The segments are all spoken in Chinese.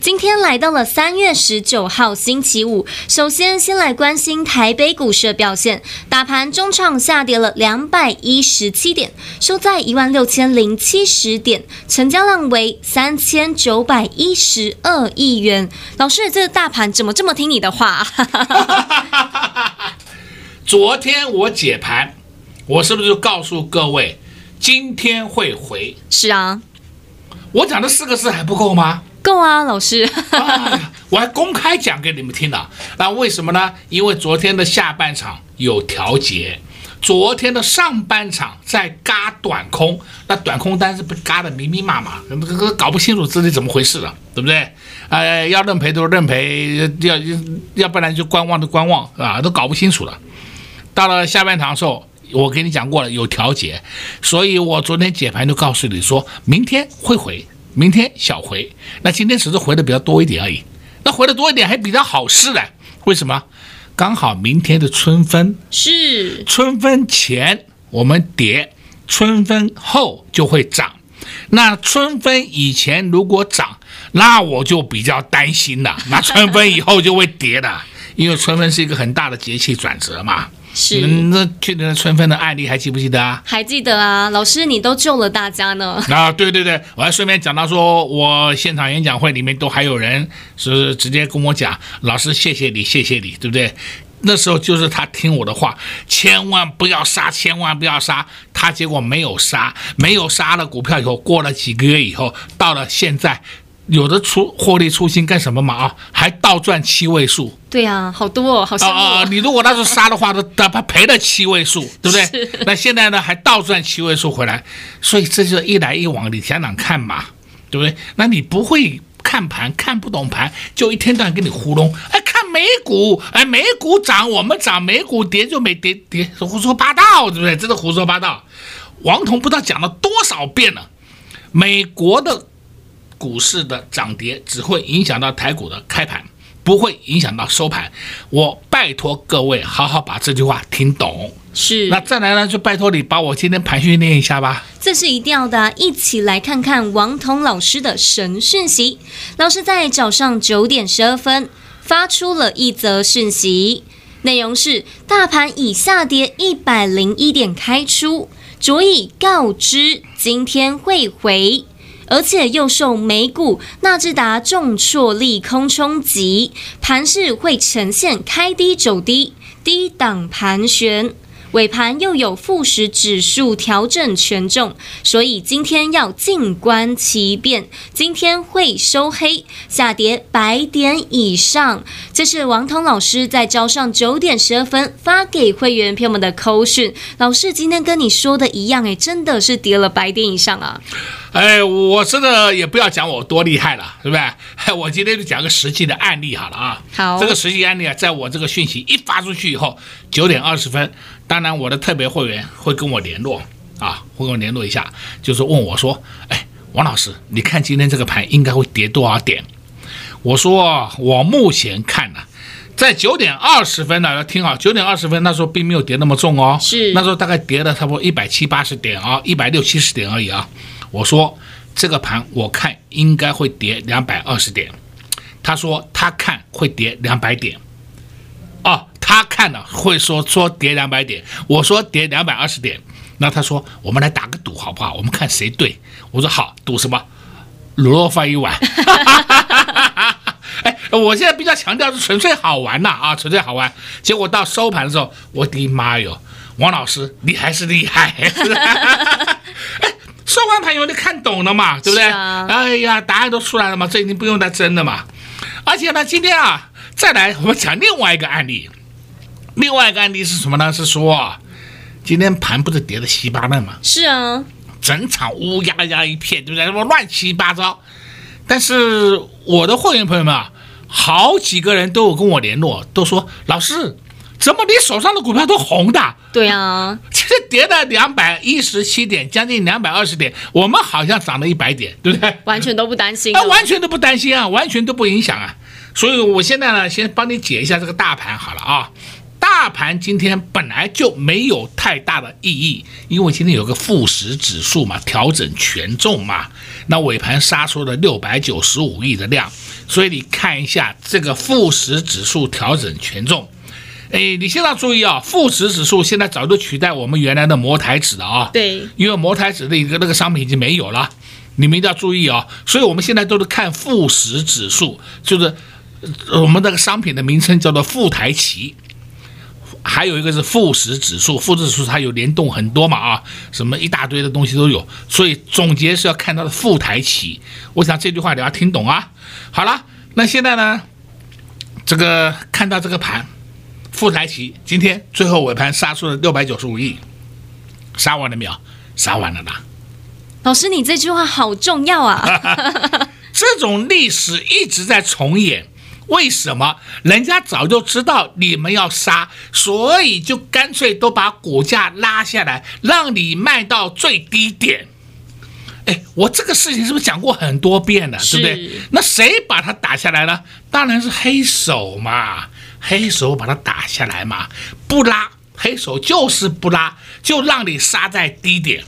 今天来到了三月十九号星期五，首先先来关心台北股市的表现，大盘中场下跌了两百一十七点，收在一万六千零七十点，成交量为三千九百一十二亿元。老师，这个大盘怎么这么听你的话？昨天我解盘，我是不是就告诉各位今天会回？是啊，我讲的四个字还不够吗？够啊，老师、我还公开讲给你们听了。那为什么呢？因为昨天的下半场有调节，昨天的上半场在嘎短空，那短空单是被嘎的密密麻麻，搞不清楚自己怎么回事了，对不对？呃，要认赔都认赔，要要不然就观望的观望，啊，都搞不清楚了。到了下半场的时候，我跟你讲过了，有调节，所以我昨天解盘就告诉你说，明天会回。明天小回，那今天只是回的比较多一点而已。那回的多一点还比较好事嘞？为什么？刚好明天的春分是春分前我们跌，春分后就会涨。那春分以前如果涨，那我就比较担心了。那春分以后就会跌的，因为春分是一个很大的节气转折嘛。是，那去年的春分的案例还记不记得啊？还记得啊，老师你都救了大家呢。啊，对对对，我还顺便讲到说，我现场演讲会里面都还有人是直接跟我讲，老师谢谢你，谢谢你，对不对？那时候就是他听我的话，千万不要杀，千万不要杀，他结果没有杀，没有杀了股票以后，过了几个月以后，到了现在。有的出获利出清干什么嘛啊，还倒赚七位数。对呀、啊，好多哦，好像啊、呃！你如果那时候杀的话，都他赔了七位数，对不对？那现在呢，还倒赚七位数回来，所以这就一来一往，你想想看嘛，对不对？那你不会看盘，看不懂盘，就一天到晚给你糊弄。哎，看美股，哎，美股涨我们涨，美股跌就没跌跌，胡说八道，对不对？真的胡说八道。王彤不知道讲了多少遍了，美国的。股市的涨跌只会影响到台股的开盘，不会影响到收盘。我拜托各位好好把这句话听懂。是，那再来呢，就拜托你把我今天盘训练一下吧。这是一定要的，一起来看看王彤老师的神讯息。老师在早上九点十二分发出了一则讯息，内容是：大盘已下跌一百零一点开出，着以告知今天会回。而且又受美股纳智达重挫利空冲击，盘势会呈现开低走低、低档盘旋。尾盘又有富时指数调整权重，所以今天要静观其变。今天会收黑，下跌百点以上。这是王彤老师在早上九点十二分发给会员朋友们的扣讯。老师今天跟你说的一样，哎，真的是跌了百点以上啊！哎，我真的也不要讲我多厉害了，是不是？我今天就讲个实际的案例好了啊。好，这个实际案例啊，在我这个讯息一发出去以后，九点二十分。当然，我的特别会员会跟我联络啊，会跟我联络一下，就是问我说：“哎，王老师，你看今天这个盘应该会跌多少点？”我说：“我目前看呢、啊，在九点二十分呢，要听好，九点二十分那时候并没有跌那么重哦，是那时候大概跌了差不多一百七八十点啊，一百六七十点而已啊。”我说：“这个盘我看应该会跌两百二十点。”他说：“他看会跌两百点。”哦。他看了会说说跌两百点，我说跌两百二十点，那他说我们来打个赌好不好？我们看谁对。我说好，赌什么？卤肉饭一碗。哎，我现在比较强调是纯粹好玩呐啊，纯粹好玩。结果到收盘的时候，我的妈哟，王老师你还是厉害。哎，收完盘以后就看懂了嘛？对不对？啊、哎呀，答案都出来了嘛，这已经不用再争了嘛。而且呢，今天啊，再来我们讲另外一个案例。另外一个案例是什么呢？是说今天盘不是跌的稀巴烂吗？是啊，整场乌压压一片，对不对？什么乱七八糟。但是我的会员朋友们啊，好几个人都有跟我联络，都说老师，怎么你手上的股票都红的？对啊，其实跌了两百一十七点，将近两百二十点，我们好像涨了一百点，对不对？完全都不担心，啊，完全都不担心啊，完全都不影响啊。所以我现在呢，先帮你解一下这个大盘好了啊。大盘今天本来就没有太大的意义，因为今天有个富时指数嘛，调整权重嘛，那尾盘杀出了六百九十五亿的量，所以你看一下这个富时指数调整权重，哎，你现在注意啊，富时指数现在早就取代我们原来的摩台指了啊，对，因为摩台指的一个那个商品已经没有了，你们一定要注意啊，所以我们现在都是看富时指数，就是我们那个商品的名称叫做富台期。还有一个是富时指数，富时指数它有联动很多嘛啊，什么一大堆的东西都有，所以总结是要看它的富台期。我想这句话你要听懂啊。好了，那现在呢，这个看到这个盘，富台期今天最后尾盘杀出了六百九十五亿，杀完了没有？杀完了啦。老师，你这句话好重要啊！这种历史一直在重演。为什么人家早就知道你们要杀，所以就干脆都把股价拉下来，让你卖到最低点？哎，我这个事情是不是讲过很多遍了，对不对？那谁把它打下来呢？当然是黑手嘛，黑手把它打下来嘛，不拉，黑手就是不拉，就让你杀在低点。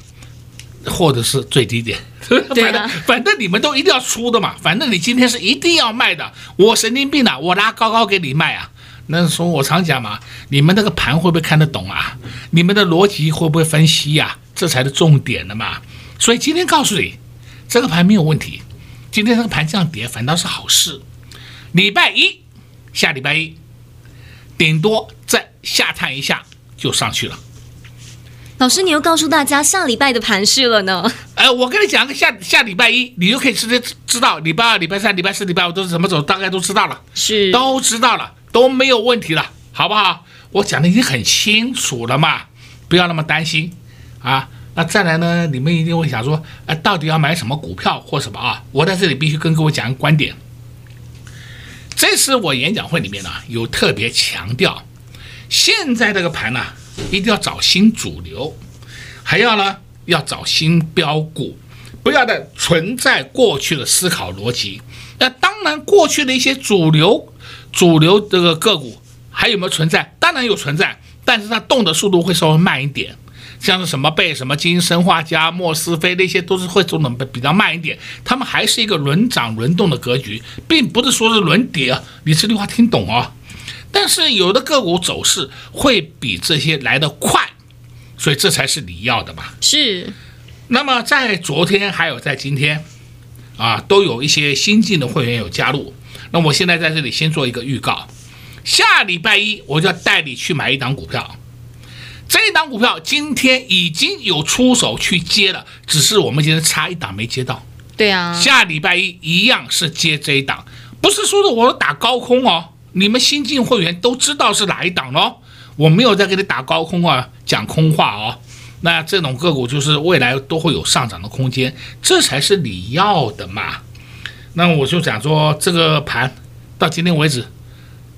或者是最低点，反正反正你们都一定要出的嘛。反正你今天是一定要卖的，我神经病啊，我拉高高给你卖啊。那时候我常讲嘛，你们那个盘会不会看得懂啊？你们的逻辑会不会分析呀？这才是重点的嘛。所以今天告诉你，这个盘没有问题。今天这个盘这样跌，反倒是好事。礼拜一，下礼拜一，顶多再下探一下就上去了。老师，你又告诉大家下礼拜的盘势了呢？哎，我跟你讲个下下礼拜一，你就可以直接知道礼拜二、礼拜三、礼拜四、礼拜五都是怎么走，大概都知道了，是都知道了，都没有问题了，好不好？我讲的已经很清楚了嘛，不要那么担心啊。那再来呢，你们一定会想说，哎，到底要买什么股票或什么啊？我在这里必须跟各位讲个观点。这次我演讲会里面呢，有特别强调，现在这个盘呢。一定要找新主流，还要呢要找新标股，不要再存在过去的思考逻辑。那当然，过去的一些主流主流这个个股还有没有存在？当然有存在，但是它动的速度会稍微慢一点。像是什么贝、什么金、生化家、莫斯菲那些，都是会走的比较慢一点。他们还是一个轮涨轮动的格局，并不是说是轮跌啊。你这句话听懂啊？但是有的个股走势会比这些来得快，所以这才是你要的嘛。是。那么在昨天还有在今天，啊，都有一些新进的会员有加入。那我现在在这里先做一个预告，下礼拜一我就要带你去买一档股票。这一档股票今天已经有出手去接了，只是我们今天差一档没接到。对啊。下礼拜一一样是接这一档，不是说的我打高空哦。你们新进会员都知道是哪一档喽？我没有在给你打高空啊，讲空话哦。那这种个股就是未来都会有上涨的空间，这才是你要的嘛。那我就讲说，这个盘到今天为止，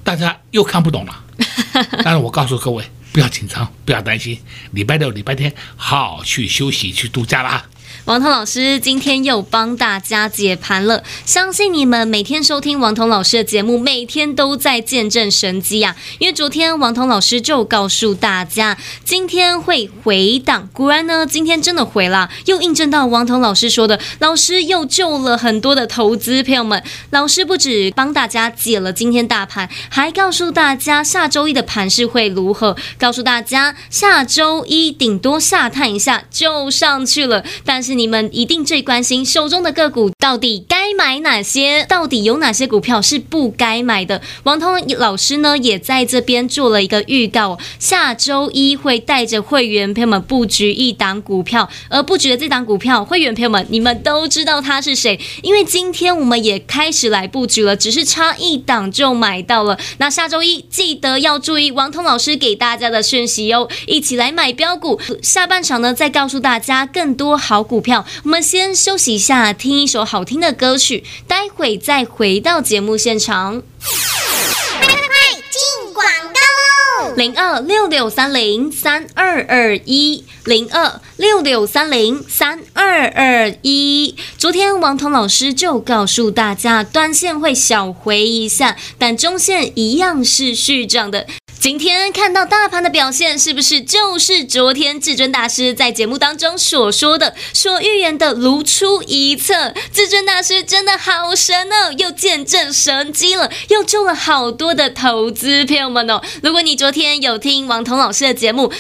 大家又看不懂了。但是我告诉各位，不要紧张，不要担心，礼拜六、礼拜天好好去休息、去度假啦。王彤老师今天又帮大家解盘了，相信你们每天收听王彤老师的节目，每天都在见证神机呀。因为昨天王彤老师就告诉大家，今天会回档，果然呢，今天真的回了，又印证到王彤老师说的，老师又救了很多的投资朋友们。老师不止帮大家解了今天大盘，还告诉大家下周一的盘势会如何，告诉大家下周一顶多下探一下就上去了，但是你们一定最关心手中的个股到底该买哪些？到底有哪些股票是不该买的？王通老师呢也在这边做了一个预告，下周一会带着会员朋友们布局一档股票，而布局的这档股票，会员朋友们你们都知道他是谁，因为今天我们也开始来布局了，只是差一档就买到了。那下周一记得要注意王通老师给大家的讯息哦，一起来买标股。下半场呢再告诉大家更多好股票。我们先休息一下，听一首好听的歌曲，待会再回到节目现场。快快快，进广告喽！零二六六三零三二二一，零二六六三零三二二一。昨天王彤老师就告诉大家，短线会小回一下，但中线一样是续涨的。今天看到大盘的表现，是不是就是昨天至尊大师在节目当中所说的、所预言的如出一辙？至尊大师真的好神哦，又见证神迹了，又救了好多的投资朋友们哦。如果你昨天有听王彤老师的节目，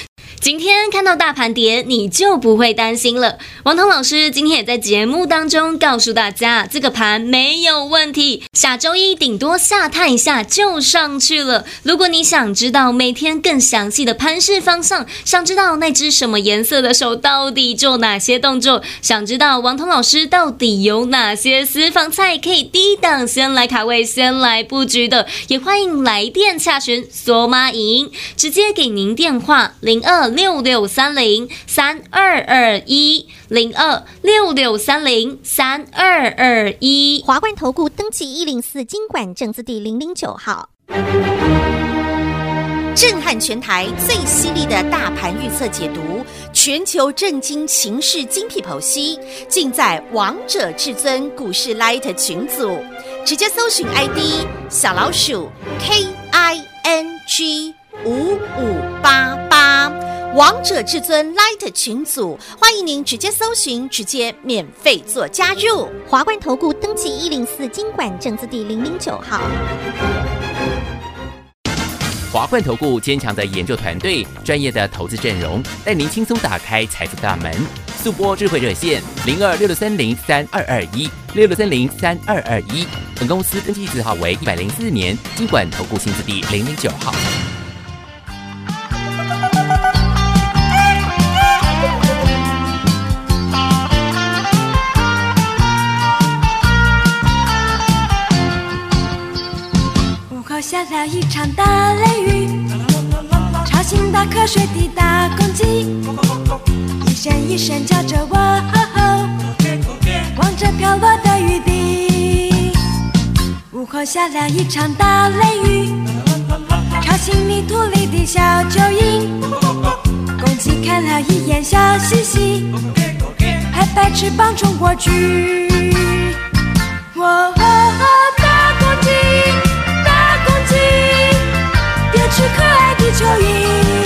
今天看到大盘跌，你就不会担心了。王彤老师今天也在节目当中告诉大家，这个盘没有问题，下周一顶多下探一下就上去了。如果你想知道每天更详细的盘势方向，想知道那只什么颜色的手到底做哪些动作，想知道王彤老师到底有哪些私房菜可以低档先来卡位、先来布局的，也欢迎来电洽询索马影音，直接给您电话零二。六六三零三二二一零二六六三零三二二一，华冠投顾登记一零四金管证字第零零九号，震撼全台最犀利的大盘预测解读，全球震惊情势精辟剖析，尽在王者至尊股市 Light 群组，直接搜寻 ID 小老鼠 K I N G 五五八八。王者至尊 Light 群组，欢迎您直接搜寻，直接免费做加入。华冠投顾登记一零四经管证字第零零九号。华冠投顾坚强的研究团队，专业的投资阵容，带您轻松打开财富大门。速播智慧热线零二六六三零三二二一六六三零三二二一。本公司登记字号为一百零四年经管投顾新字第零零九号。了一场大雷雨，吵醒大瞌睡的大公鸡，一声一声叫着我，望着飘落的雨滴。午后下了一场大雷雨，吵醒泥土里的小蚯蚓，公鸡看了一眼笑嘻嘻，拍拍翅膀冲过去。我。是爱的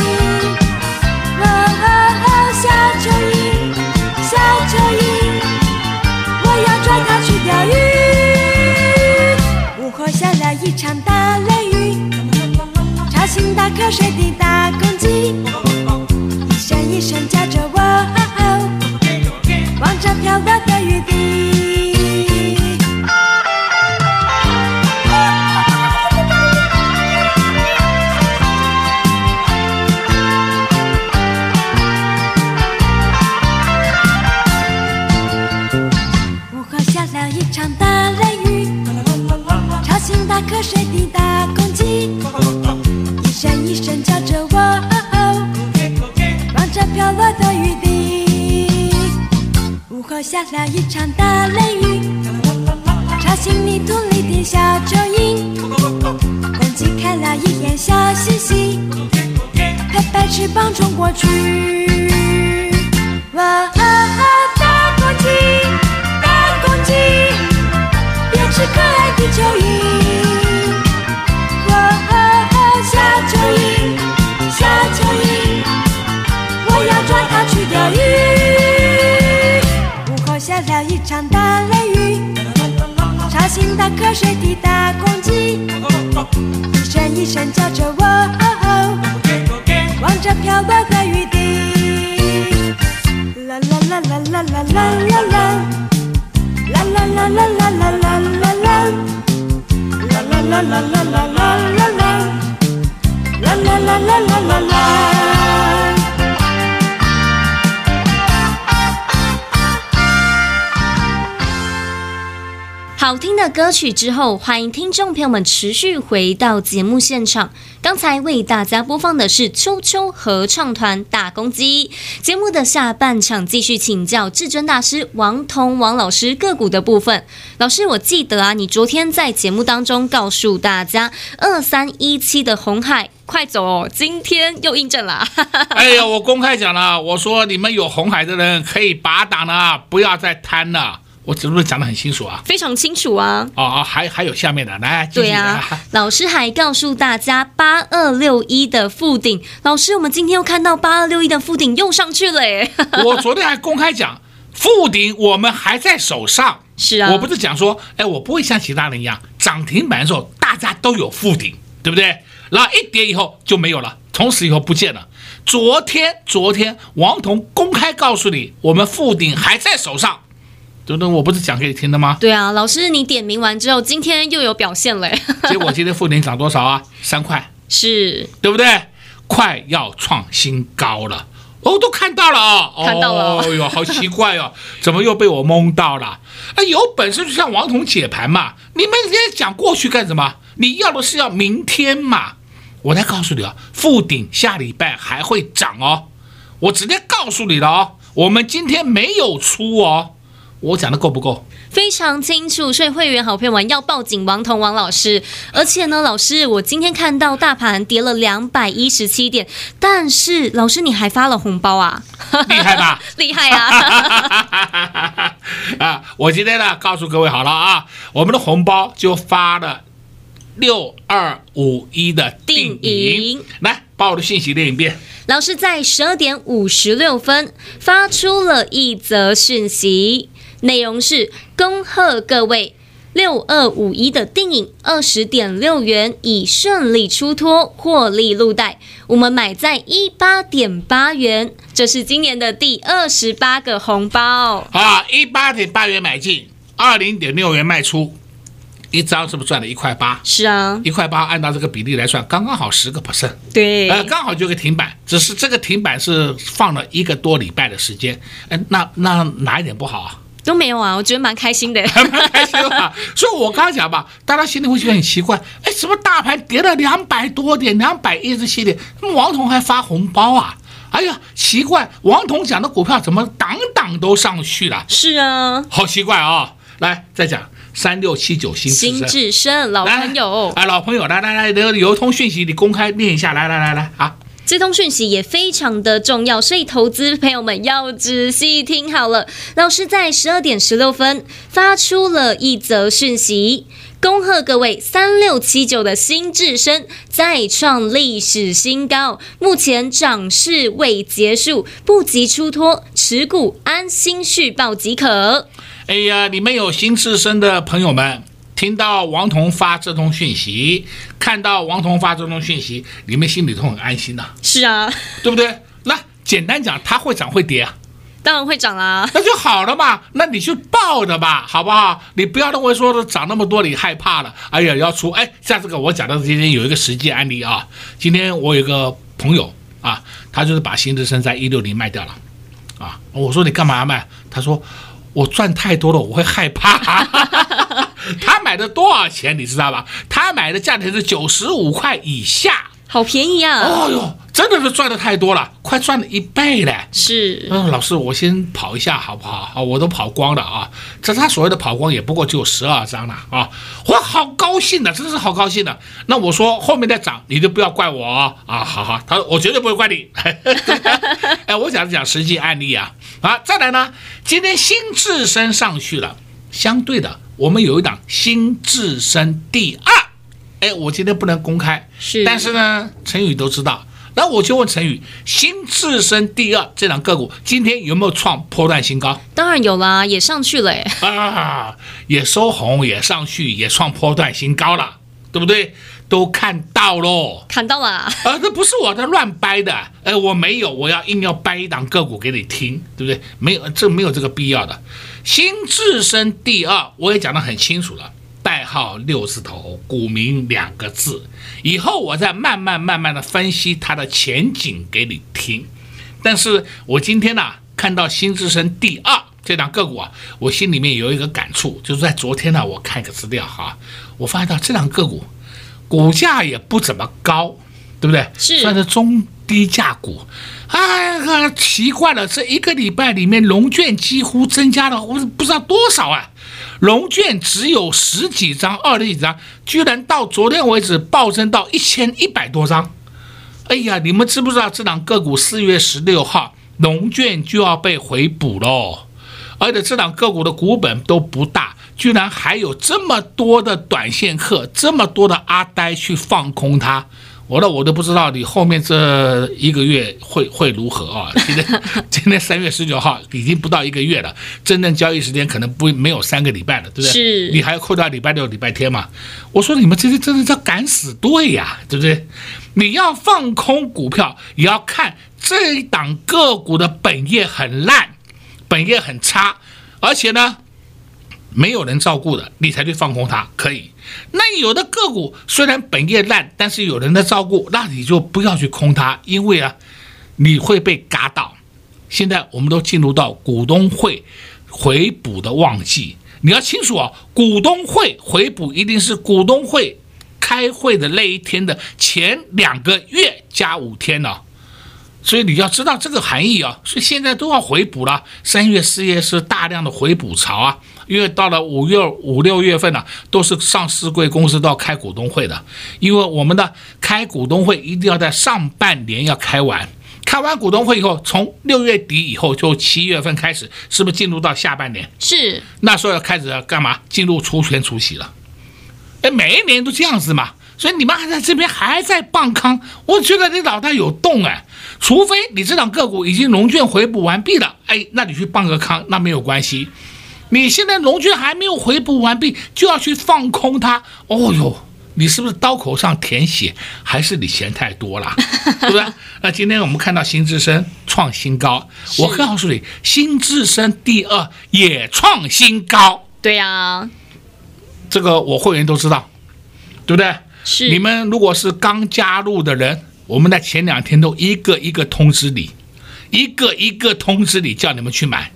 拍拍翅膀冲过去，哇！大公鸡，大公鸡，别吃可爱的蚯蚓。哇！小蚯蚓，小蚯蚓，我要抓它去钓鱼。午后下了一场大雷雨，吵醒打瞌睡的大公鸡。一闪一闪叫着我，望着飘落的雨滴，啦啦啦啦啦啦啦啦啦，啦啦啦啦啦啦啦啦啦，啦啦啦啦啦啦啦啦啦，啦啦啦啦啦啦啦啦。好听的歌曲之后，欢迎听众朋友们持续回到节目现场。刚才为大家播放的是秋秋合唱团《大公鸡》。节目的下半场继续请教至尊大师王彤王老师个股的部分。老师，我记得啊，你昨天在节目当中告诉大家，二三一七的红海快走哦，今天又印证了。哎呀，我公开讲了，我说你们有红海的人可以拔档了，不要再贪了。我是不是讲的很清楚啊？非常清楚啊！哦，还还有下面的，来，对啊，老师还告诉大家八二六一的附顶，老师，我们今天又看到八二六一的附顶又上去了耶！我昨天还公开讲，附顶我们还在手上。是啊，我不是讲说，哎，我不会像其他人一样涨停板的时候大家都有附顶，对不对？然后一跌以后就没有了，从此以后不见了。昨天，昨天王彤公开告诉你，我们附顶还在手上。等等，我不是讲给你听的吗？对啊，老师，你点名完之后，今天又有表现了。结果今天富鼎涨多少啊？三块，是对不对？快要创新高了，哦，都看到了啊、哦，看到了。哦哟，好奇怪哦，怎么又被我蒙到了？啊，有本事就像王彤解盘嘛，你们今天讲过去干什么？你要的是要明天嘛？我再告诉你啊，富鼎下礼拜还会涨哦，我直接告诉你了哦，我们今天没有出哦。我讲的够不够？非常清楚，所以会员好朋友们要抱紧王彤王老师。而且呢，老师，我今天看到大盘跌了两百一十七点，但是老师你还发了红包啊？厉害吧？厉害啊！啊，我今天呢告诉各位好了啊，我们的红包就发了六二五一的定银，来把我的信息念一遍。老师在十二点五十六分发出了一则讯息。内容是恭贺各位六二五一的定影二十点六元已顺利出脱，获利入袋。我们买在一八点八元，这是今年的第二十八个红包。啊，一八点八元买进，二零点六元卖出，一张是不是赚了一块八？是啊，一块八按照这个比例来算，刚刚好十个 percent。对，呃，刚好就个停板，只是这个停板是放了一个多礼拜的时间。哎，那那哪一点不好啊？都没有啊，我觉得蛮开心的，蛮开心的。所以我刚刚讲吧，大家心里会觉得很奇怪，哎，什么大盘跌了两百多点，两百一十七点，王彤还发红包啊？哎呀，奇怪，王彤讲的股票怎么档档都上去了？是啊，好奇怪啊、哦！来，再讲三六七九新新智深老朋友，哎，老朋友，来来来，有有一通讯息，你公开念一下，来来来来啊。这通讯息也非常的重要，所以投资朋友们要仔细听好了。老师在十二点十六分发出了一则讯息，恭贺各位三六七九的新智深再创历史新高，目前涨势未结束，不急出脱，持股安心续报即可。哎呀，你们有新智深的朋友们。听到王彤发这通讯息，看到王彤发这通讯息，你们心里都很安心呐、啊。是啊，对不对？那简单讲，它会涨会跌啊？当然会涨啦。那就好了嘛，那你就抱着吧，好不好？你不要认为说涨那么多你害怕了。哎呀，要出哎，像这个我讲到今天有一个实际案例啊。今天我有一个朋友啊，他就是把新日升在一六零卖掉了啊。我说你干嘛卖？他说我赚太多了，我会害怕。他买的多少钱你知道吧？他买的价钱是九十五块以下，好便宜啊！哦哟，真的是赚的太多了，快赚了一倍嘞！是，嗯，老师，我先跑一下好不好？啊，我都跑光了啊！这他所谓的跑光也不过只有十二张了啊！我好高兴的，真是好高兴的。那我说后面再涨，你就不要怪我啊！啊，好好，他说我绝对不会怪你。哎，我讲讲实际案例啊啊！再来呢，今天新智深上去了，相对的。我们有一档新智深第二，哎，我今天不能公开，是，但是呢，陈宇都知道，那我就问陈宇，新智深第二这档个股今天有没有创破断新高？当然有啦，也上去了，哎，啊，也收红，也上去，也创破断新高了，对不对？都看到喽。看到了，啊，这不是我在乱掰的，哎，我没有，我要硬要掰一档个股给你听，对不对？没有，这没有这个必要的。新智深第二，我也讲得很清楚了，代号六字头，股民两个字。以后我再慢慢慢慢的分析它的前景给你听。但是我今天呢、啊，看到新智深第二这档个股啊，我心里面有一个感触，就是在昨天呢，我看一个资料哈，我发现到这档个股股价也不怎么高，对不对？是算是中低价股。哎呀，奇怪了，这一个礼拜里面龙券几乎增加了，我不知道多少啊，龙券只有十几张、二十几张，居然到昨天为止暴增到一千一百多张。哎呀，你们知不知道这档个股四月十六号龙券就要被回补喽？而且这档个股的股本都不大，居然还有这么多的短线客，这么多的阿呆去放空它。我呢，我都不知道你后面这一个月会 会如何啊？今天 今天三月十九号已经不到一个月了，真正交易时间可能不没有三个礼拜了，对不对？是。你还要扣掉礼拜六、礼拜天嘛？我说你们这些真的叫敢死队呀，对不对？你要放空股票，也要看这一档个股的本业很烂，本业很差，而且呢。没有人照顾的，你才去放空它，可以。那有的个股虽然本业烂，但是有人在照顾，那你就不要去空它，因为啊，你会被嘎到。现在我们都进入到股东会回补的旺季，你要清楚啊，股东会回补一定是股东会开会的那一天的前两个月加五天呢。所以你要知道这个含义啊，所以现在都要回补了。三月、四月是大量的回补潮啊，因为到了五月、五六月份呢、都是上市贵公司都要开股东会的。因为我们的开股东会一定要在上半年要开完，开完股东会以后，从六月底以后就七月份开始，是不是进入到下半年？是，那时候要开始要干嘛？进入除权除息了。哎，每一年都这样子嘛。所以你们还在这边还在放空，我觉得你脑袋有洞哎，除非你这档个股已经融券回补完毕了，哎，那你去放个康那没有关系。你现在融券还没有回补完毕，就要去放空它，哦哟，你是不是刀口上舔血，还是你钱太多了，对不对？那今天我们看到新智深创新高，我告诉你，新智深第二也创新高，对呀，这个我会员都知道，对不对？是。你们如果是刚加入的人，我们在前两天都一个一个通知你，一个一个通知你，叫你们去买。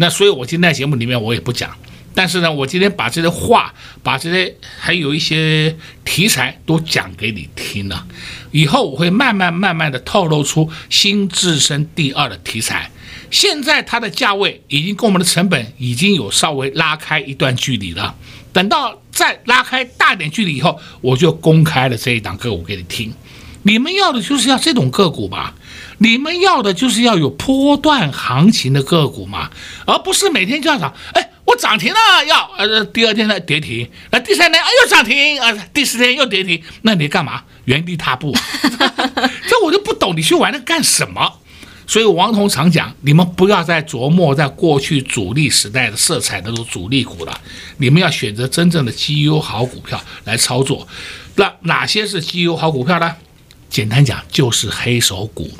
那所以，我今天节目里面我也不讲。但是呢，我今天把这些话，把这些还有一些题材都讲给你听了。以后我会慢慢慢慢的透露出新自身第二的题材。现在它的价位已经跟我们的成本已经有稍微拉开一段距离了。等到再拉开大点距离以后，我就公开了这一档个股给你听。你们要的就是要这种个股嘛？你们要的就是要有波段行情的个股嘛？而不是每天就要涨。哎，我涨停了，要呃第二天呢跌停，那第三天哎又涨停，啊第四天又跌停，那你干嘛？原地踏步？这我就不懂，你去玩那干什么？所以王彤常讲，你们不要再琢磨在过去主力时代的色彩那种主力股了，你们要选择真正的绩优好股票来操作。那哪些是绩优好股票呢？简单讲，就是黑手股。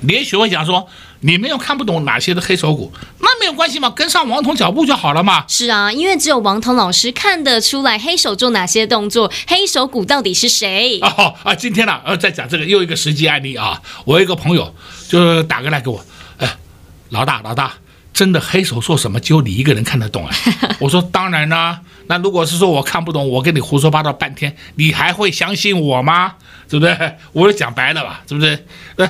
你也许会讲说，你们又看不懂哪些的黑手股，那没有关系嘛，跟上王彤脚步就好了嘛。是啊，因为只有王彤老师看得出来黑手做哪些动作，黑手股到底是谁？哦啊，今天呢，呃，再讲这个又一个实际案例啊，我有一个朋友就打过来给我，哎，老大老大，真的黑手做什么，只有你一个人看得懂啊？我说当然啦，那如果是说我看不懂，我跟你胡说八道半天，你还会相信我吗？对不对？我就讲白了吧，对不对？那。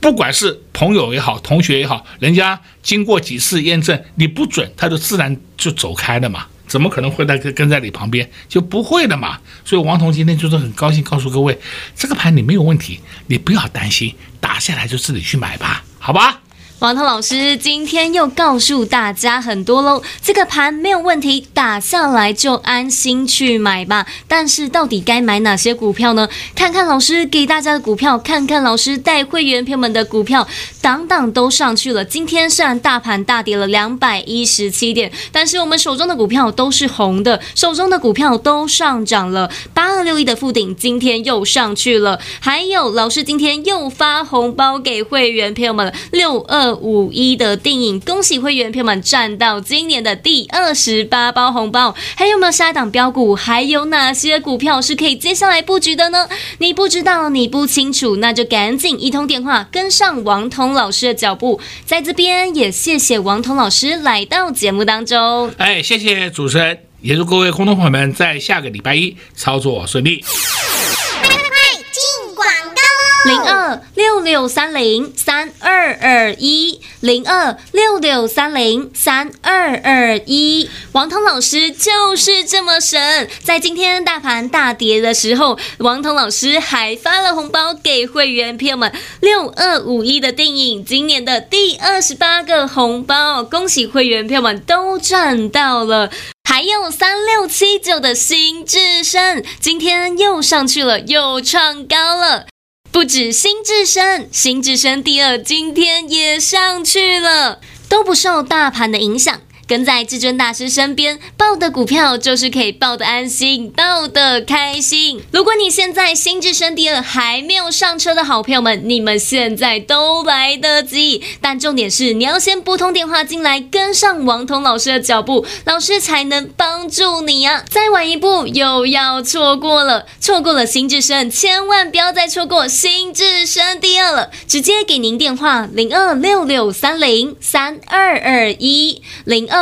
不管是朋友也好，同学也好，人家经过几次验证，你不准，他就自然就走开了嘛。怎么可能会在跟跟在你旁边？就不会的嘛。所以王彤今天就是很高兴告诉各位，这个盘你没有问题，你不要担心，打下来就自己去买吧，好吧？王涛老师今天又告诉大家很多喽，这个盘没有问题，打下来就安心去买吧。但是到底该买哪些股票呢？看看老师给大家的股票，看看老师带会员朋友们的股票，档档都上去了。今天虽然大盘大跌了两百一十七点，但是我们手中的股票都是红的，手中的股票都上涨了。八二六一的附顶今天又上去了，还有老师今天又发红包给会员朋友们六二。五一的电影，恭喜会员朋友们赚到今年的第二十八包红包。还有没有下一档标股？还有哪些股票是可以接下来布局的呢？你不知道，你不清楚，那就赶紧一通电话跟上王彤老师的脚步。在这边也谢谢王彤老师来到节目当中。哎，谢谢主持人，也祝各位空头朋友们在下个礼拜一操作顺利。零二六六三零三二二一，零二六六三零三二二一，王彤老师就是这么神，在今天大盘大跌的时候，王彤老师还发了红包给会员朋友们，六二五一的电影，今年的第二十八个红包，恭喜会员朋友们都赚到了，还有三六七九的新至升，今天又上去了，又创高了。不止新智深，新智深第二今天也上去了，都不受大盘的影响。跟在至尊大师身边，抱的股票就是可以抱的安心，抱的开心。如果你现在新智深第二还没有上车的好朋友们，你们现在都来得及。但重点是你要先拨通电话进来，跟上王彤老师的脚步，老师才能帮助你啊！再晚一步又要错过了，错过了新智深，千万不要再错过新智深第二了。直接给您电话零二六六三零三二二一零二。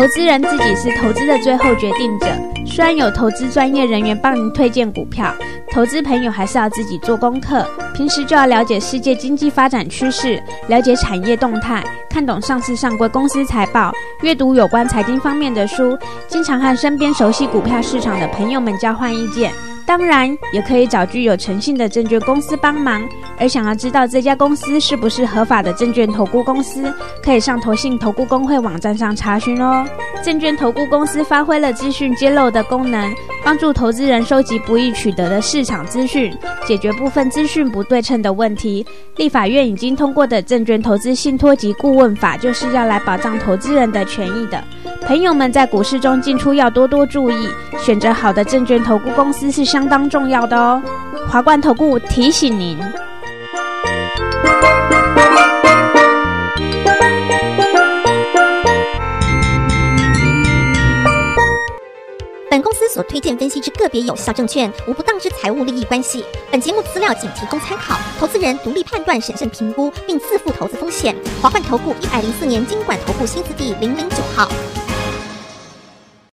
投资人自己是投资的最后决定者，虽然有投资专业人员帮您推荐股票，投资朋友还是要自己做功课。平时就要了解世界经济发展趋势，了解产业动态，看懂上市上柜公司财报，阅读有关财经方面的书，经常和身边熟悉股票市场的朋友们交换意见。当然，也可以找具有诚信的证券公司帮忙。而想要知道这家公司是不是合法的证券投顾公司，可以上投信投顾公会网站上查询哦。证券投顾公司发挥了资讯揭露的功能，帮助投资人收集不易取得的市场资讯，解决部分资讯不对称的问题。立法院已经通过的证券投资信托及顾问法，就是要来保障投资人的权益的。朋友们在股市中进出要多多注意，选择好的证券投顾公司是相当重要的哦。华冠投顾提醒您。本公司所推荐分析之个别有效证券，无不当之财务利益关系。本节目资料仅提供参考，投资人独立判断、审慎评估，并自负投资风险。华冠投顾一百零四年金管投顾新字第零零九号。